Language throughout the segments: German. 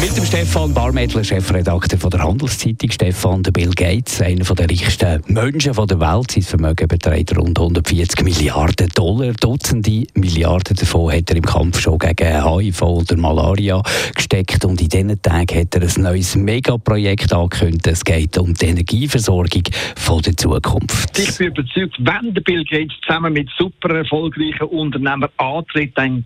mit dem Stefan Barmettler, Chefredakteur der Handelszeitung. Stefan, der Bill Gates, einer der reichsten Menschen der Welt. Sein Vermögen beträgt rund 140 Milliarden Dollar. Dutzende Milliarden davon hat er im Kampf schon gegen HIV oder Malaria gesteckt. Und in diesen Tagen hat er ein neues Megaprojekt angekündigt. Es geht um die Energieversorgung von der Zukunft. Ich bin überzeugt, wenn der Bill Gates zusammen mit super erfolgreichen Unternehmern antritt, dann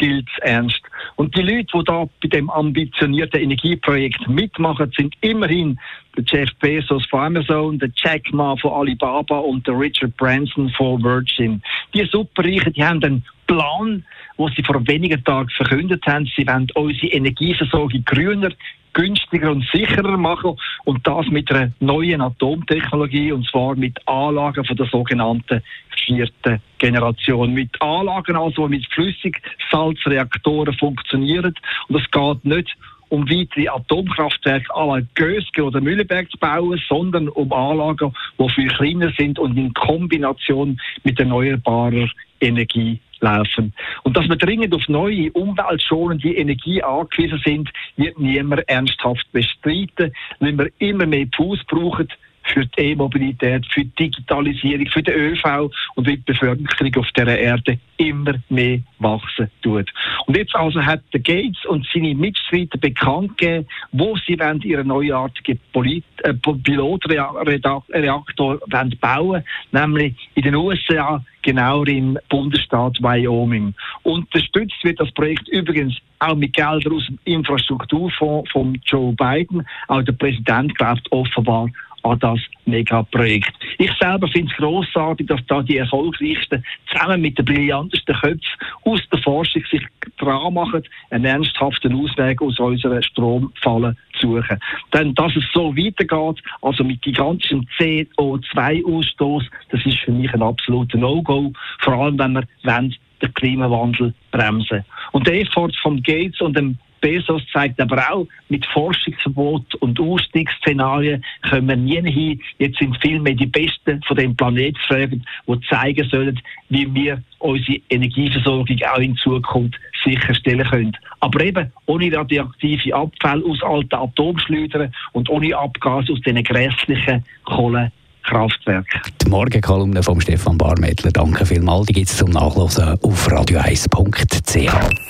gilt es ernst. Und die Leute, die da bei dem ambitionierten Energieprojekt mitmachen, sind immerhin der Jeff Bezos von Amazon, der Jack Ma von Alibaba und der Richard Branson von Virgin. Die Superreichen, die haben einen Plan, wo sie vor wenigen Tagen verkündet haben, sie wollen unsere Energieversorgung grüner, günstiger und sicherer machen. Und das mit einer neuen Atomtechnologie und zwar mit Anlagen von der sogenannten vierten Generation. Mit Anlagen also, die mit Flüssigsalzreaktoren funktionieren. Und es geht nicht um weitere Atomkraftwerke à la Gösge oder Mühleberg zu bauen, sondern um Anlagen, die viel kleiner sind und in Kombination mit erneuerbarer Energie laufen. Und dass wir dringend auf neue, umweltschonende Energie angewiesen sind, wird niemand ernsthaft bestreiten, weil wir immer mehr Fuß brauchen für die E-Mobilität, für die Digitalisierung, für den ÖV und wie die Bevölkerung auf dieser Erde immer mehr wachsen tut. Und jetzt also hat der Gates und seine Mitstreiter bekannt gegeben, wo sie wollen ihren neuartigen Polit äh, Pilotreaktor bauen nämlich in den USA, genauer im Bundesstaat Wyoming. Unterstützt wird das Projekt übrigens auch mit Geldern aus dem Infrastrukturfonds von Joe Biden. Auch der Präsident glaubt offenbar an das Megaprojekt. Ich selber finde es grossartig, dass da die Erfolgreichsten zusammen mit den brillantesten Köpfen aus der Forschung sich dran machen, einen ernsthaften Ausweg aus unserer Stromfalle zu suchen. Denn dass es so weitergeht, also mit gigantischem CO2-Ausstoß, das ist für mich ein absoluter No-Go, vor allem wenn wir wollen, den Klimawandel bremsen. Und der Effort von Gates und dem Bezos zeigt aber auch, mit Forschungsverbot und Ausstiegsszenarien können wir nie hin. Jetzt sind vielmehr die Besten von dem Planeten gefragt, die zeigen sollen, wie wir unsere Energieversorgung auch in Zukunft sicherstellen können. Aber eben ohne radioaktive Abfälle aus alten Atomschleudern und ohne Abgas aus diesen grässlichen Kohlen. Kraftwerk. Die Morgenkolumne von Stefan Barmettler, danke vielmals. Die gibt es zum Nachlesen auf radio1.ch.